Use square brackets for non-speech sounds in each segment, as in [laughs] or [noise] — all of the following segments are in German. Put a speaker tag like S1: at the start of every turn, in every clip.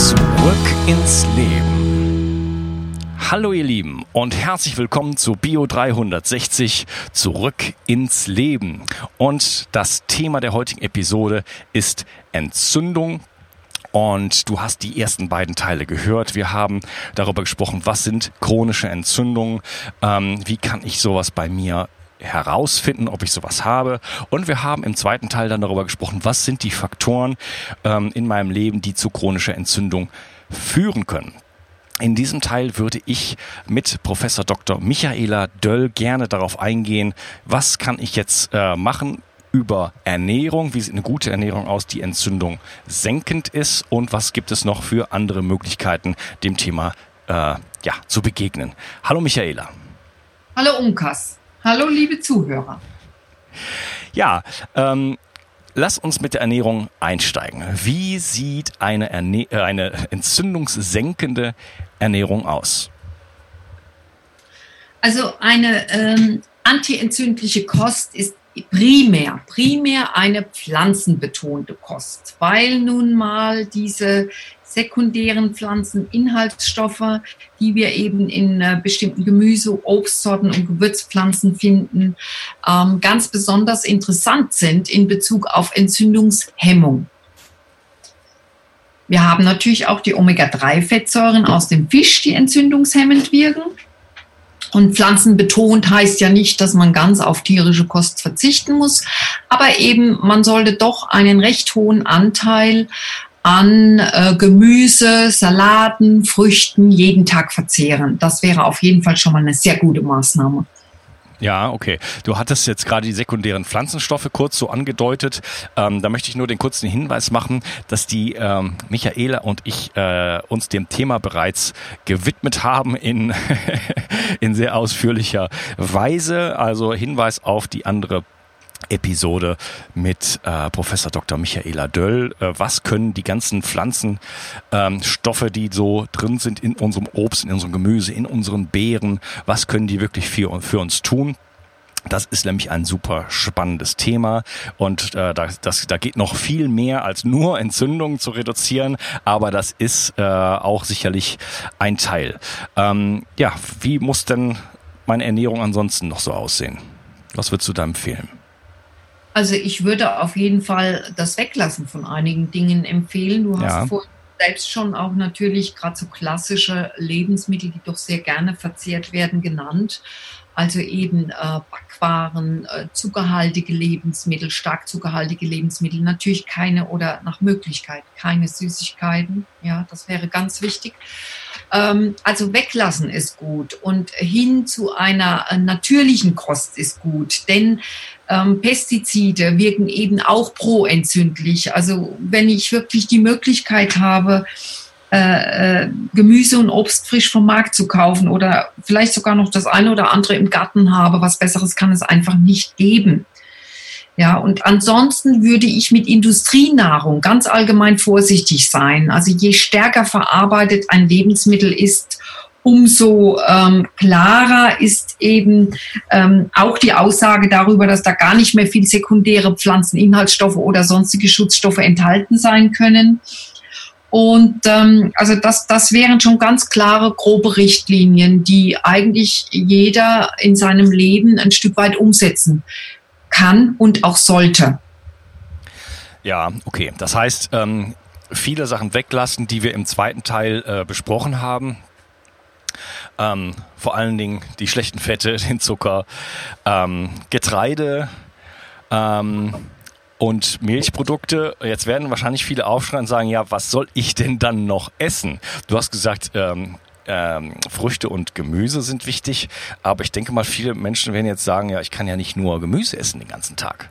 S1: Zurück ins Leben. Hallo ihr Lieben und herzlich willkommen zu Bio 360 Zurück ins Leben. Und das Thema der heutigen Episode ist Entzündung und du hast die ersten beiden Teile gehört. Wir haben darüber gesprochen, was sind chronische Entzündungen, ähm, wie kann ich sowas bei mir herausfinden, ob ich sowas habe. Und wir haben im zweiten Teil dann darüber gesprochen, was sind die Faktoren ähm, in meinem Leben, die zu chronischer Entzündung führen können. In diesem Teil würde ich mit Professor Dr. Michaela Döll gerne darauf eingehen, was kann ich jetzt äh, machen über Ernährung, wie sieht eine gute Ernährung aus, die Entzündung senkend ist und was gibt es noch für andere Möglichkeiten, dem Thema äh, ja, zu begegnen. Hallo Michaela.
S2: Hallo Unkas. Hallo, liebe Zuhörer.
S1: Ja, ähm, lass uns mit der Ernährung einsteigen. Wie sieht eine, Erne äh, eine entzündungssenkende Ernährung aus?
S2: Also eine ähm, antientzündliche Kost ist primär, primär eine pflanzenbetonte Kost, weil nun mal diese sekundären Pflanzeninhaltsstoffe, die wir eben in äh, bestimmten Gemüse, Obstsorten und Gewürzpflanzen finden, ähm, ganz besonders interessant sind in Bezug auf Entzündungshemmung. Wir haben natürlich auch die Omega-3-Fettsäuren aus dem Fisch, die entzündungshemmend wirken. Und pflanzenbetont heißt ja nicht, dass man ganz auf tierische Kost verzichten muss, aber eben man sollte doch einen recht hohen Anteil an äh, Gemüse, Salaten, Früchten jeden Tag verzehren. Das wäre auf jeden Fall schon mal eine sehr gute Maßnahme.
S1: Ja, okay. Du hattest jetzt gerade die sekundären Pflanzenstoffe kurz so angedeutet. Ähm, da möchte ich nur den kurzen Hinweis machen, dass die ähm, Michaela und ich äh, uns dem Thema bereits gewidmet haben in, [laughs] in sehr ausführlicher Weise. Also Hinweis auf die andere Episode mit äh, Professor Dr. Michaela Döll. Äh, was können die ganzen Pflanzenstoffe, ähm, die so drin sind in unserem Obst, in unserem Gemüse, in unseren Beeren, was können die wirklich für, für uns tun? Das ist nämlich ein super spannendes Thema und äh, das, das, da geht noch viel mehr als nur Entzündungen zu reduzieren, aber das ist äh, auch sicherlich ein Teil. Ähm, ja, wie muss denn meine Ernährung ansonsten noch so aussehen? Was würdest du da empfehlen?
S2: Also ich würde auf jeden Fall das Weglassen von einigen Dingen empfehlen. Du hast ja. vorhin selbst schon auch natürlich gerade so klassische Lebensmittel, die doch sehr gerne verzehrt werden, genannt. Also eben äh, Backwaren, äh, zuckerhaltige Lebensmittel, stark zuckerhaltige Lebensmittel, natürlich keine oder nach Möglichkeit keine Süßigkeiten. Ja, das wäre ganz wichtig. Ähm, also weglassen ist gut und hin zu einer äh, natürlichen Kost ist gut, denn ähm, Pestizide wirken eben auch proentzündlich. Also wenn ich wirklich die Möglichkeit habe, äh, äh, Gemüse und Obst frisch vom Markt zu kaufen oder vielleicht sogar noch das eine oder andere im Garten habe, was Besseres kann es einfach nicht geben. Ja, und ansonsten würde ich mit Industrienahrung ganz allgemein vorsichtig sein. Also je stärker verarbeitet ein Lebensmittel ist, umso ähm, klarer ist eben ähm, auch die Aussage darüber, dass da gar nicht mehr viel sekundäre Pflanzeninhaltsstoffe oder sonstige Schutzstoffe enthalten sein können. Und ähm, also das, das wären schon ganz klare, grobe Richtlinien, die eigentlich jeder in seinem Leben ein Stück weit umsetzen kann und auch sollte.
S1: Ja, okay. Das heißt, ähm, viele Sachen weglassen, die wir im zweiten Teil äh, besprochen haben. Ähm, vor allen Dingen die schlechten Fette, [laughs] den Zucker, ähm, Getreide ähm, und Milchprodukte. Jetzt werden wahrscheinlich viele aufschreien und sagen, ja, was soll ich denn dann noch essen? Du hast gesagt, ähm, ähm, Früchte und Gemüse sind wichtig, aber ich denke mal, viele Menschen werden jetzt sagen, ja, ich kann ja nicht nur Gemüse essen den ganzen Tag.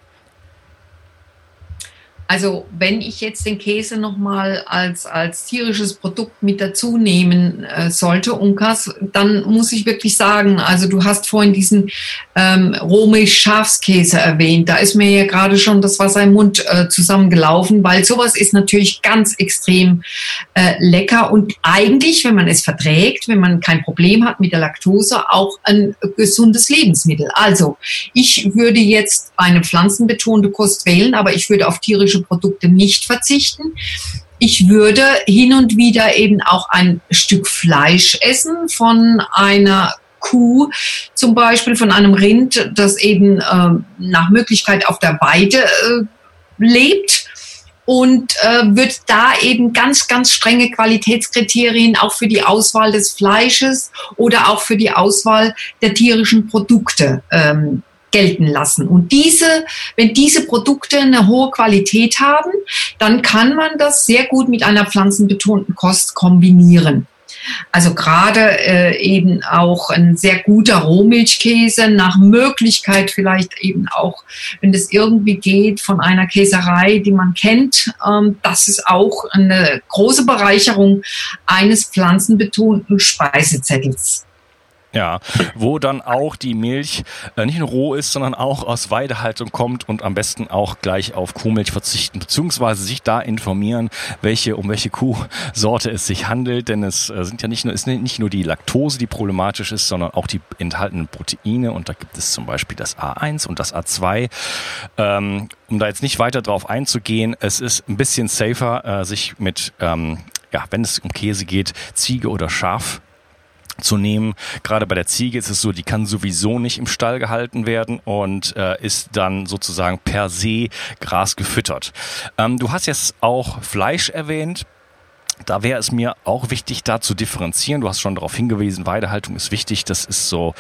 S2: Also wenn ich jetzt den Käse nochmal als, als tierisches Produkt mit dazu nehmen äh, sollte, Unkas, dann muss ich wirklich sagen, also du hast vorhin diesen ähm, Romisch-Schafskäse erwähnt. Da ist mir ja gerade schon das Wasser im Mund äh, zusammengelaufen, weil sowas ist natürlich ganz extrem äh, lecker und eigentlich, wenn man es verträgt, wenn man kein Problem hat mit der Laktose, auch ein gesundes Lebensmittel. Also ich würde jetzt eine pflanzenbetonte Kost wählen, aber ich würde auf tierische tierische Produkte nicht verzichten. Ich würde hin und wieder eben auch ein Stück Fleisch essen von einer Kuh, zum Beispiel von einem Rind, das eben äh, nach Möglichkeit auf der Weide äh, lebt und äh, wird da eben ganz, ganz strenge Qualitätskriterien auch für die Auswahl des Fleisches oder auch für die Auswahl der tierischen Produkte ähm, gelten lassen. Und diese, wenn diese Produkte eine hohe Qualität haben, dann kann man das sehr gut mit einer pflanzenbetonten Kost kombinieren. Also gerade äh, eben auch ein sehr guter Rohmilchkäse, nach Möglichkeit vielleicht eben auch, wenn es irgendwie geht, von einer Käserei, die man kennt. Ähm, das ist auch eine große Bereicherung eines pflanzenbetonten Speisezettels.
S1: Ja, wo dann auch die Milch äh, nicht nur roh ist, sondern auch aus Weidehaltung kommt und am besten auch gleich auf Kuhmilch verzichten, beziehungsweise sich da informieren, welche, um welche Kuhsorte es sich handelt, denn es äh, sind ja nicht nur, ist nicht nur die Laktose, die problematisch ist, sondern auch die enthaltenen Proteine. Und da gibt es zum Beispiel das A1 und das A2. Ähm, um da jetzt nicht weiter drauf einzugehen, es ist ein bisschen safer, äh, sich mit, ähm, ja, wenn es um Käse geht, Ziege oder Schaf zu nehmen. Gerade bei der Ziege ist es so, die kann sowieso nicht im Stall gehalten werden und äh, ist dann sozusagen per se Gras gefüttert. Ähm, du hast jetzt auch Fleisch erwähnt. Da wäre es mir auch wichtig, da zu differenzieren. Du hast schon darauf hingewiesen, Weidehaltung ist wichtig. Das ist so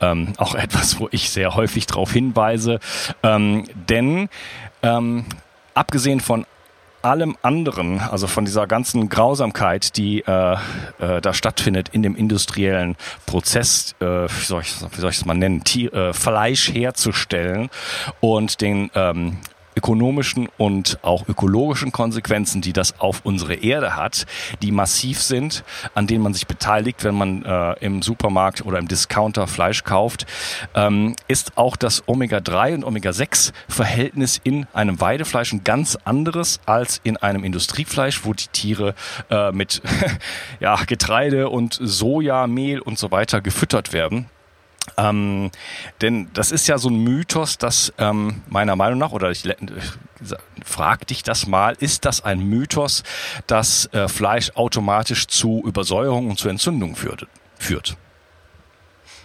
S1: ähm, auch [laughs] etwas, wo ich sehr häufig darauf hinweise. Ähm, denn ähm, abgesehen von allem anderen, also von dieser ganzen Grausamkeit, die äh, äh, da stattfindet in dem industriellen Prozess, äh, wie soll ich es mal nennen, Tier, äh, Fleisch herzustellen und den ähm, ökonomischen und auch ökologischen Konsequenzen, die das auf unsere Erde hat, die massiv sind, an denen man sich beteiligt, wenn man äh, im Supermarkt oder im Discounter Fleisch kauft, ähm, ist auch das Omega-3 und Omega-6-Verhältnis in einem Weidefleisch ein ganz anderes als in einem Industriefleisch, wo die Tiere äh, mit [laughs] ja, Getreide und Soja, Mehl und so weiter gefüttert werden. Ähm, denn das ist ja so ein Mythos, dass ähm, meiner Meinung nach, oder ich, ich frag dich das mal, ist das ein Mythos, dass äh, Fleisch automatisch zu Übersäuerung und zu Entzündung führt? führt?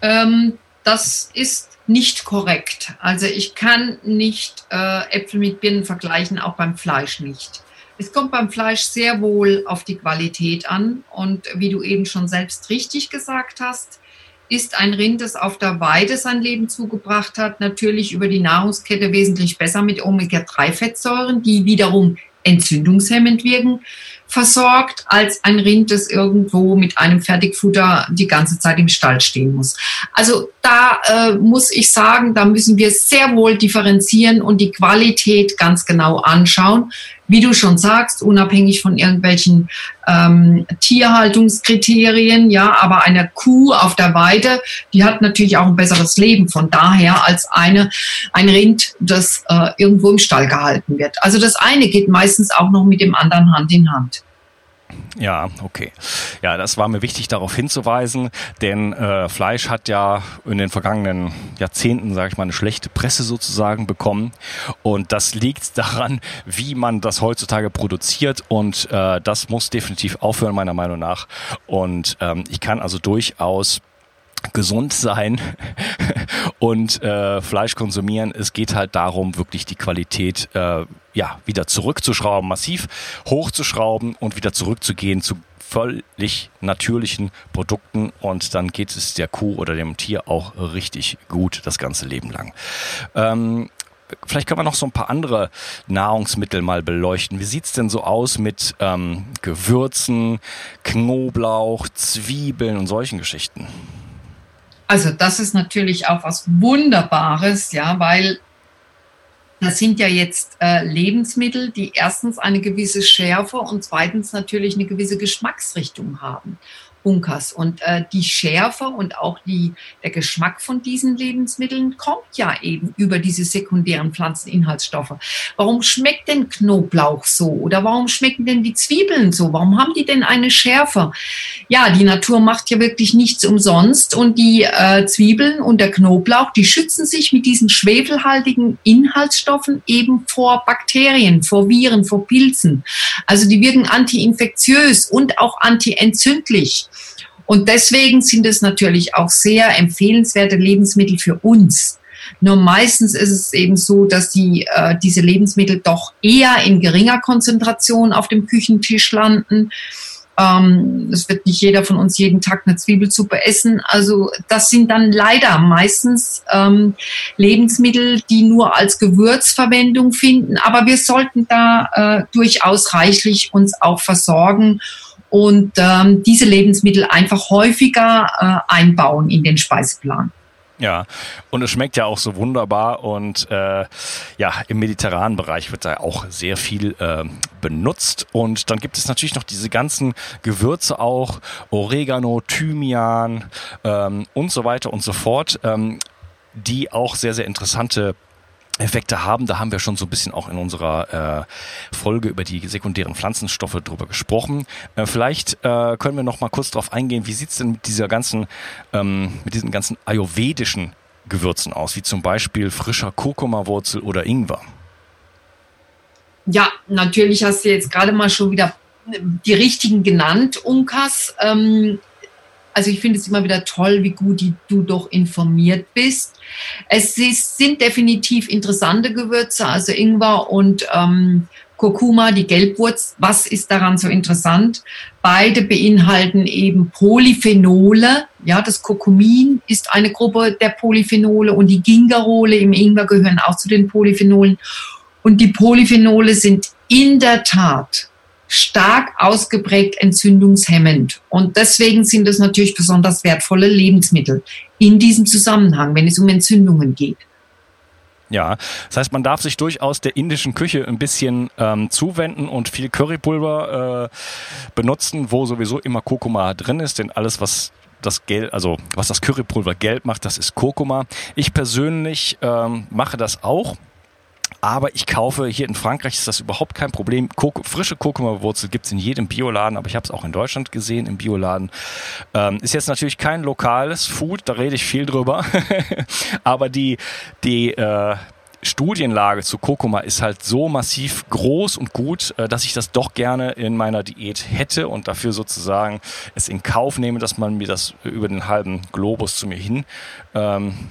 S2: Ähm, das ist nicht korrekt. Also ich kann nicht äh, Äpfel mit Birnen vergleichen, auch beim Fleisch nicht. Es kommt beim Fleisch sehr wohl auf die Qualität an und wie du eben schon selbst richtig gesagt hast, ist ein Rind, das auf der Weide sein Leben zugebracht hat, natürlich über die Nahrungskette wesentlich besser mit Omega-3-Fettsäuren, die wiederum entzündungshemmend wirken, versorgt, als ein Rind, das irgendwo mit einem Fertigfutter die ganze Zeit im Stall stehen muss. Also da äh, muss ich sagen, da müssen wir sehr wohl differenzieren und die Qualität ganz genau anschauen wie du schon sagst, unabhängig von irgendwelchen ähm, Tierhaltungskriterien, ja, aber eine Kuh auf der Weide, die hat natürlich auch ein besseres Leben von daher als eine, ein Rind, das äh, irgendwo im Stall gehalten wird. Also das eine geht meistens auch noch mit dem anderen Hand in Hand.
S1: Ja, okay. Ja, das war mir wichtig, darauf hinzuweisen, denn äh, Fleisch hat ja in den vergangenen Jahrzehnten, sage ich mal, eine schlechte Presse sozusagen bekommen. Und das liegt daran, wie man das heutzutage produziert. Und äh, das muss definitiv aufhören, meiner Meinung nach. Und ähm, ich kann also durchaus gesund sein [laughs] und äh, Fleisch konsumieren. Es geht halt darum, wirklich die Qualität äh, ja wieder zurückzuschrauben, massiv hochzuschrauben und wieder zurückzugehen zu völlig natürlichen Produkten und dann geht es der Kuh oder dem Tier auch richtig gut das ganze Leben lang. Ähm, vielleicht können wir noch so ein paar andere Nahrungsmittel mal beleuchten. Wie sieht's denn so aus mit ähm, Gewürzen, Knoblauch, Zwiebeln und solchen Geschichten?
S2: Also das ist natürlich auch was Wunderbares, ja, weil Das sind ja jetzt äh, Lebensmittel, die erstens eine gewisse Schärfe und zweitens natürlich eine gewisse Geschmacksrichtung haben. Bunkers. Und äh, die Schärfe und auch die, der Geschmack von diesen Lebensmitteln kommt ja eben über diese sekundären Pflanzeninhaltsstoffe. Warum schmeckt denn Knoblauch so? Oder warum schmecken denn die Zwiebeln so? Warum haben die denn eine Schärfe? Ja, die Natur macht ja wirklich nichts umsonst und die äh, Zwiebeln und der Knoblauch, die schützen sich mit diesen schwefelhaltigen Inhaltsstoffen eben vor Bakterien, vor Viren, vor Pilzen. Also die wirken antiinfektiös und auch antientzündlich. Und deswegen sind es natürlich auch sehr empfehlenswerte Lebensmittel für uns. Nur meistens ist es eben so, dass die, äh, diese Lebensmittel doch eher in geringer Konzentration auf dem Küchentisch landen. Ähm, es wird nicht jeder von uns jeden Tag eine Zwiebelsuppe essen. Also das sind dann leider meistens ähm, Lebensmittel, die nur als Gewürzverwendung finden. Aber wir sollten da äh, durchaus reichlich uns auch versorgen und ähm, diese Lebensmittel einfach häufiger äh, einbauen in den Speiseplan.
S1: Ja, und es schmeckt ja auch so wunderbar und äh, ja, im mediterranen Bereich wird da auch sehr viel äh, benutzt und dann gibt es natürlich noch diese ganzen Gewürze auch, Oregano, Thymian ähm, und so weiter und so fort, ähm, die auch sehr, sehr interessante Effekte haben. Da haben wir schon so ein bisschen auch in unserer äh, Folge über die sekundären Pflanzenstoffe drüber gesprochen. Äh, vielleicht äh, können wir noch mal kurz darauf eingehen, wie sieht's denn mit dieser ganzen, ähm, mit diesen ganzen ayurvedischen Gewürzen aus, wie zum Beispiel frischer Kurkuma-Wurzel oder Ingwer?
S2: Ja, natürlich hast du jetzt gerade mal schon wieder die richtigen genannt, Unkas. Ähm, also ich finde es immer wieder toll, wie gut die, du doch informiert bist. Es ist, sind definitiv interessante Gewürze, also Ingwer und ähm, Kurkuma, die Gelbwurz. Was ist daran so interessant? Beide beinhalten eben Polyphenole. Ja, das Kurkumin ist eine Gruppe der Polyphenole und die Gingerole im Ingwer gehören auch zu den Polyphenolen. Und die Polyphenole sind in der Tat stark ausgeprägt entzündungshemmend. Und deswegen sind es natürlich besonders wertvolle Lebensmittel in diesem Zusammenhang, wenn es um Entzündungen geht.
S1: Ja, das heißt, man darf sich durchaus der indischen Küche ein bisschen ähm, zuwenden und viel Currypulver äh, benutzen, wo sowieso immer Kurkuma drin ist, denn alles, was das Gelb, also was das Currypulver gelb macht, das ist Kurkuma. Ich persönlich ähm, mache das auch aber ich kaufe, hier in Frankreich ist das überhaupt kein Problem. Kok frische Kurkuma-Wurzel gibt es in jedem Bioladen, aber ich habe es auch in Deutschland gesehen, im Bioladen. Ähm, ist jetzt natürlich kein lokales Food, da rede ich viel drüber. [laughs] aber die, die, äh, Studienlage zu Kurkuma ist halt so massiv groß und gut, äh, dass ich das doch gerne in meiner Diät hätte und dafür sozusagen es in Kauf nehme, dass man mir das über den halben Globus zu mir hin ähm,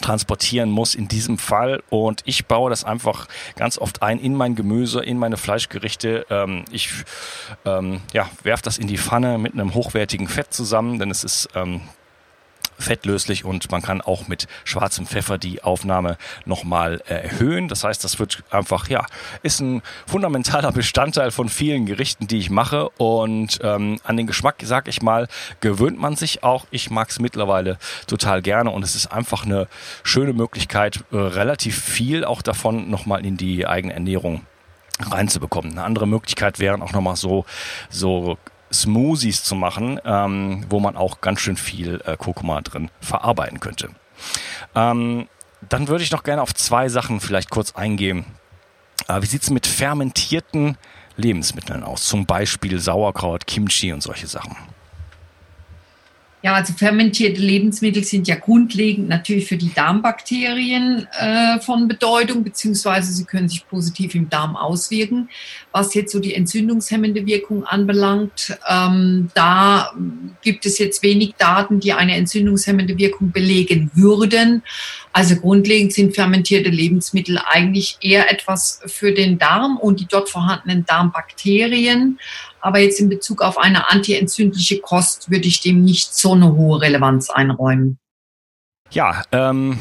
S1: transportieren muss in diesem Fall. Und ich baue das einfach ganz oft ein in mein Gemüse, in meine Fleischgerichte. Ähm, ich ähm, ja, werfe das in die Pfanne mit einem hochwertigen Fett zusammen, denn es ist ähm, fettlöslich und man kann auch mit schwarzem Pfeffer die Aufnahme nochmal erhöhen. Das heißt, das wird einfach, ja, ist ein fundamentaler Bestandteil von vielen Gerichten, die ich mache und ähm, an den Geschmack, sag ich mal, gewöhnt man sich auch. Ich mag es mittlerweile total gerne und es ist einfach eine schöne Möglichkeit, äh, relativ viel auch davon nochmal in die eigene Ernährung reinzubekommen. Eine andere Möglichkeit wären auch nochmal so, so Smoothies zu machen, ähm, wo man auch ganz schön viel äh, Kurkuma drin verarbeiten könnte. Ähm, dann würde ich noch gerne auf zwei Sachen vielleicht kurz eingehen. Äh, wie sieht es mit fermentierten Lebensmitteln aus? Zum Beispiel Sauerkraut, Kimchi und solche Sachen.
S2: Ja, also fermentierte Lebensmittel sind ja grundlegend natürlich für die Darmbakterien äh, von Bedeutung, beziehungsweise sie können sich positiv im Darm auswirken. Was jetzt so die entzündungshemmende Wirkung anbelangt, ähm, da gibt es jetzt wenig Daten, die eine entzündungshemmende Wirkung belegen würden. Also grundlegend sind fermentierte Lebensmittel eigentlich eher etwas für den Darm und die dort vorhandenen Darmbakterien. Aber jetzt in Bezug auf eine antientzündliche Kost würde ich dem nicht so eine hohe Relevanz einräumen.
S1: Ja, ähm,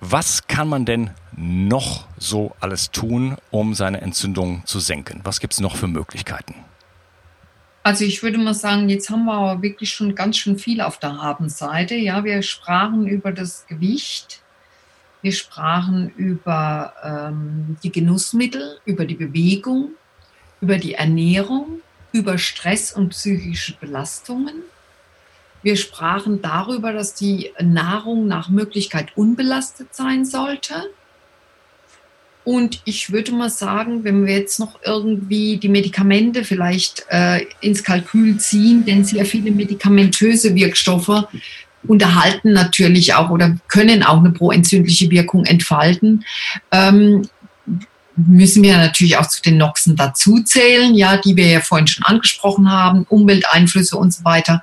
S1: was kann man denn noch so alles tun, um seine Entzündung zu senken? Was gibt es noch für Möglichkeiten?
S2: Also ich würde mal sagen, jetzt haben wir aber wirklich schon ganz schön viel auf der Habenseite. Ja, wir sprachen über das Gewicht. Wir sprachen über ähm, die Genussmittel, über die Bewegung, über die Ernährung, über Stress und psychische Belastungen. Wir sprachen darüber, dass die Nahrung nach Möglichkeit unbelastet sein sollte. Und ich würde mal sagen, wenn wir jetzt noch irgendwie die Medikamente vielleicht äh, ins Kalkül ziehen, denn sehr viele medikamentöse Wirkstoffe unterhalten natürlich auch oder können auch eine proentzündliche Wirkung entfalten. Ähm, müssen wir natürlich auch zu den Noxen dazuzählen, ja, die wir ja vorhin schon angesprochen haben, Umwelteinflüsse und so weiter.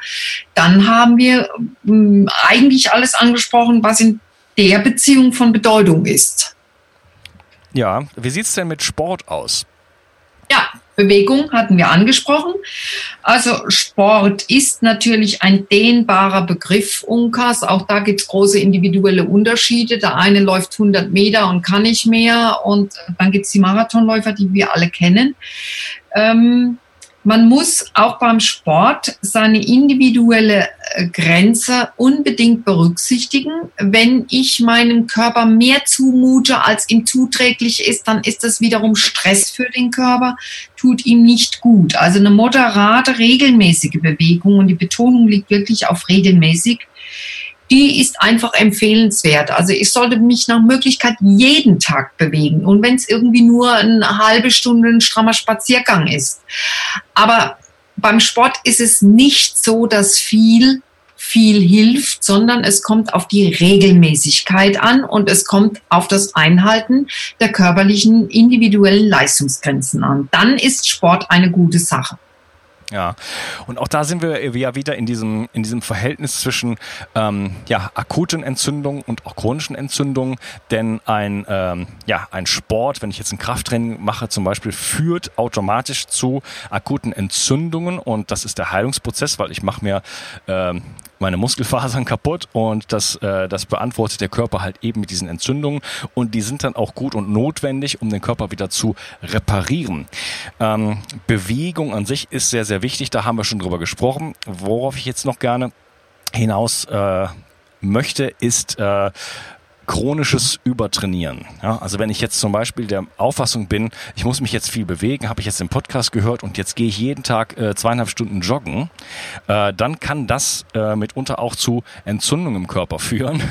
S2: Dann haben wir ähm, eigentlich alles angesprochen, was in der Beziehung von Bedeutung ist.
S1: Ja, wie sieht es denn mit Sport aus?
S2: Ja, Bewegung hatten wir angesprochen. Also Sport ist natürlich ein dehnbarer Begriff, Unkas. Auch da gibt es große individuelle Unterschiede. Der eine läuft 100 Meter und kann nicht mehr. Und dann gibt es die Marathonläufer, die wir alle kennen. Ähm, man muss auch beim Sport seine individuelle äh, Grenze unbedingt berücksichtigen. Wenn ich meinem Körper mehr zumute, als ihm zuträglich ist, dann ist das wiederum Stress für den Körper, tut ihm nicht gut. Also eine moderate, regelmäßige Bewegung und die Betonung liegt wirklich auf regelmäßig die ist einfach empfehlenswert. Also ich sollte mich nach Möglichkeit jeden Tag bewegen. Und wenn es irgendwie nur eine halbe Stunde ein strammer Spaziergang ist. Aber beim Sport ist es nicht so, dass viel viel hilft, sondern es kommt auf die Regelmäßigkeit an und es kommt auf das Einhalten der körperlichen individuellen Leistungsgrenzen an. Dann ist Sport eine gute Sache.
S1: Ja, und auch da sind wir ja wieder in diesem, in diesem Verhältnis zwischen ähm, ja, akuten Entzündungen und auch chronischen Entzündungen. Denn ein, ähm, ja, ein Sport, wenn ich jetzt ein Krafttraining mache zum Beispiel, führt automatisch zu akuten Entzündungen und das ist der Heilungsprozess, weil ich mache mir ähm, meine Muskelfasern kaputt und das, äh, das beantwortet der Körper halt eben mit diesen Entzündungen und die sind dann auch gut und notwendig, um den Körper wieder zu reparieren. Ähm, Bewegung an sich ist sehr, sehr wichtig, da haben wir schon drüber gesprochen. Worauf ich jetzt noch gerne hinaus äh, möchte, ist äh, chronisches Übertrainieren. Ja, also wenn ich jetzt zum Beispiel der Auffassung bin, ich muss mich jetzt viel bewegen, habe ich jetzt im Podcast gehört und jetzt gehe ich jeden Tag äh, zweieinhalb Stunden joggen, äh, dann kann das äh, mitunter auch zu Entzündungen im Körper [laughs] führen,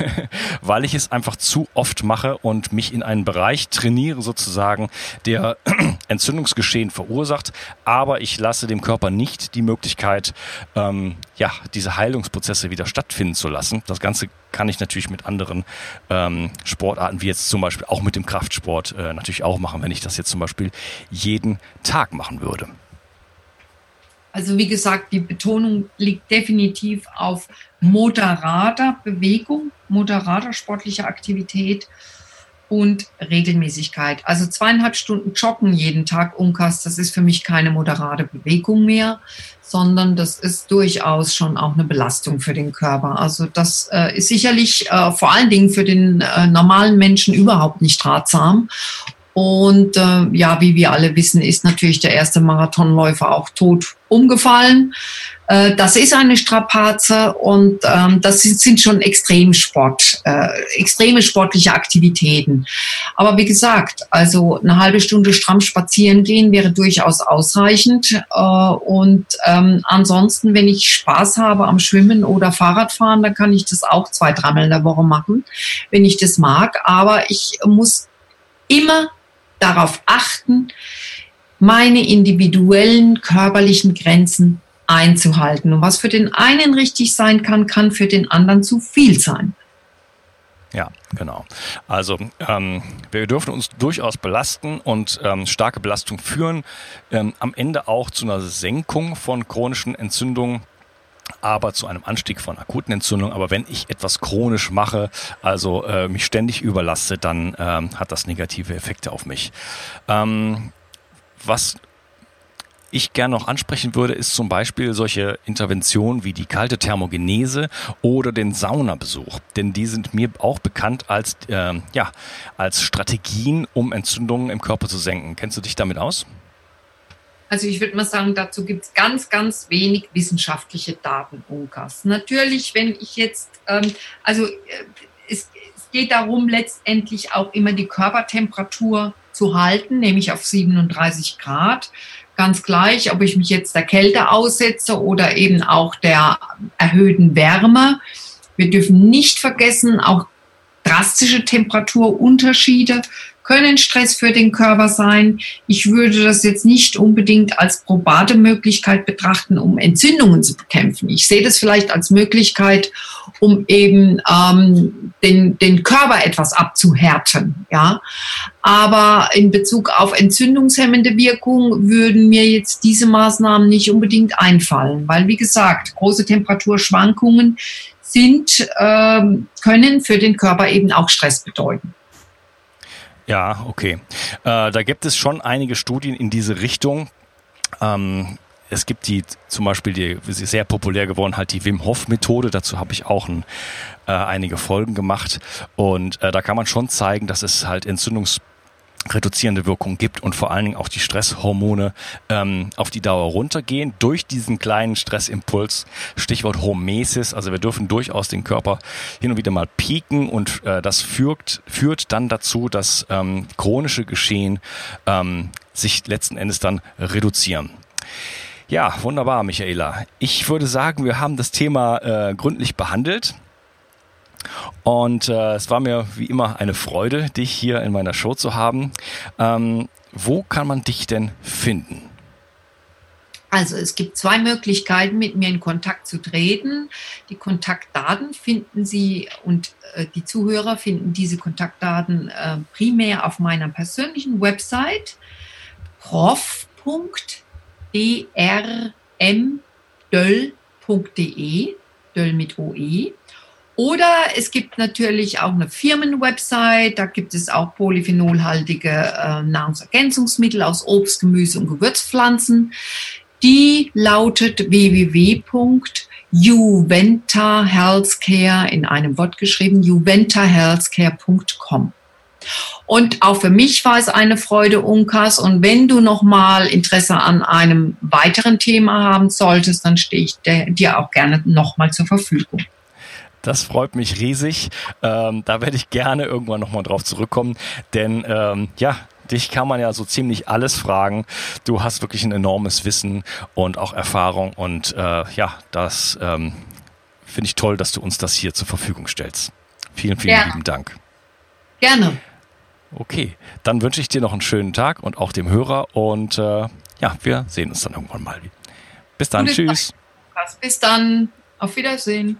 S1: weil ich es einfach zu oft mache und mich in einen Bereich trainiere sozusagen, der [clears throat] Entzündungsgeschehen verursacht, aber ich lasse dem Körper nicht die Möglichkeit, ähm, ja, diese Heilungsprozesse wieder stattfinden zu lassen. Das Ganze kann ich natürlich mit anderen ähm, Sportarten, wie jetzt zum Beispiel auch mit dem Kraftsport, äh, natürlich auch machen, wenn ich das jetzt zum Beispiel jeden Tag machen würde.
S2: Also wie gesagt, die Betonung liegt definitiv auf moderater Bewegung, moderater sportlicher Aktivität und Regelmäßigkeit. Also zweieinhalb Stunden Joggen jeden Tag umkast, das ist für mich keine moderate Bewegung mehr, sondern das ist durchaus schon auch eine Belastung für den Körper. Also das äh, ist sicherlich äh, vor allen Dingen für den äh, normalen Menschen überhaupt nicht ratsam. Und äh, ja, wie wir alle wissen, ist natürlich der erste Marathonläufer auch tot umgefallen. Äh, das ist eine Strapaze und ähm, das sind, sind schon Extremsport, äh, extreme sportliche Aktivitäten. Aber wie gesagt, also eine halbe Stunde stramm spazieren gehen wäre durchaus ausreichend. Äh, und ähm, ansonsten, wenn ich Spaß habe am Schwimmen oder Fahrradfahren, dann kann ich das auch zwei, dreimal in der Woche machen, wenn ich das mag. Aber ich muss immer darauf achten, meine individuellen körperlichen Grenzen einzuhalten. Und was für den einen richtig sein kann, kann für den anderen zu viel sein.
S1: Ja, genau. Also ähm, wir dürfen uns durchaus belasten und ähm, starke Belastung führen ähm, am Ende auch zu einer Senkung von chronischen Entzündungen aber zu einem Anstieg von akuten Entzündungen. Aber wenn ich etwas chronisch mache, also äh, mich ständig überlaste, dann ähm, hat das negative Effekte auf mich. Ähm, was ich gerne noch ansprechen würde, ist zum Beispiel solche Interventionen wie die kalte Thermogenese oder den Saunabesuch. Denn die sind mir auch bekannt als, äh, ja, als Strategien, um Entzündungen im Körper zu senken. Kennst du dich damit aus?
S2: Also ich würde mal sagen, dazu gibt es ganz, ganz wenig wissenschaftliche Daten, Unkas. Natürlich, wenn ich jetzt, ähm, also äh, es, geht darum, letztendlich auch immer die Körpertemperatur zu halten, nämlich auf 37 Grad. Ganz gleich, ob ich mich jetzt der Kälte aussetze oder eben auch der erhöhten Wärme. Wir dürfen nicht vergessen, auch drastische Temperaturunterschiede können Stress für den Körper sein. Ich würde das jetzt nicht unbedingt als probate Möglichkeit betrachten, um Entzündungen zu bekämpfen. Ich sehe das vielleicht als Möglichkeit, um eben ähm, den, den Körper etwas abzuhärten. Ja? Aber in Bezug auf entzündungshemmende Wirkung würden mir jetzt diese Maßnahmen nicht unbedingt einfallen, weil wie gesagt, große Temperaturschwankungen sind, ähm, können für den Körper eben auch Stress bedeuten.
S1: Ja, okay. Äh, da gibt es schon einige Studien in diese Richtung. Ähm, es gibt die zum Beispiel die sehr populär geworden halt die Wim Hof Methode. Dazu habe ich auch ein, äh, einige Folgen gemacht und äh, da kann man schon zeigen, dass es halt Entzündungs reduzierende Wirkung gibt und vor allen Dingen auch die Stresshormone ähm, auf die Dauer runtergehen durch diesen kleinen Stressimpuls. Stichwort Hormesis. Also wir dürfen durchaus den Körper hin und wieder mal pieken und äh, das führt, führt dann dazu, dass ähm, chronische Geschehen ähm, sich letzten Endes dann reduzieren. Ja, wunderbar, Michaela. Ich würde sagen, wir haben das Thema äh, gründlich behandelt. Und äh, es war mir wie immer eine Freude, dich hier in meiner Show zu haben. Ähm, wo kann man dich denn finden?
S2: Also es gibt zwei Möglichkeiten, mit mir in Kontakt zu treten. Die Kontaktdaten finden Sie und äh, die Zuhörer finden diese Kontaktdaten äh, primär auf meiner persönlichen Website prof.drmdöll.de, Döll mit OE. Oder es gibt natürlich auch eine Firmenwebsite, da gibt es auch polyphenolhaltige äh, Nahrungsergänzungsmittel aus Obst, Gemüse und Gewürzpflanzen. Die lautet www.juventahealthcare in einem Wort geschrieben, juventahealthcare.com. Und auch für mich war es eine Freude, Unkas. Und wenn du nochmal Interesse an einem weiteren Thema haben solltest, dann stehe ich dir auch gerne nochmal zur Verfügung.
S1: Das freut mich riesig. Ähm, da werde ich gerne irgendwann nochmal drauf zurückkommen. Denn ähm, ja, dich kann man ja so ziemlich alles fragen. Du hast wirklich ein enormes Wissen und auch Erfahrung. Und äh, ja, das ähm, finde ich toll, dass du uns das hier zur Verfügung stellst. Vielen, vielen ja. lieben Dank.
S2: Gerne.
S1: Okay, dann wünsche ich dir noch einen schönen Tag und auch dem Hörer. Und äh, ja, wir sehen uns dann irgendwann mal. Bis dann. Gute Tschüss.
S2: Bis dann. Auf Wiedersehen.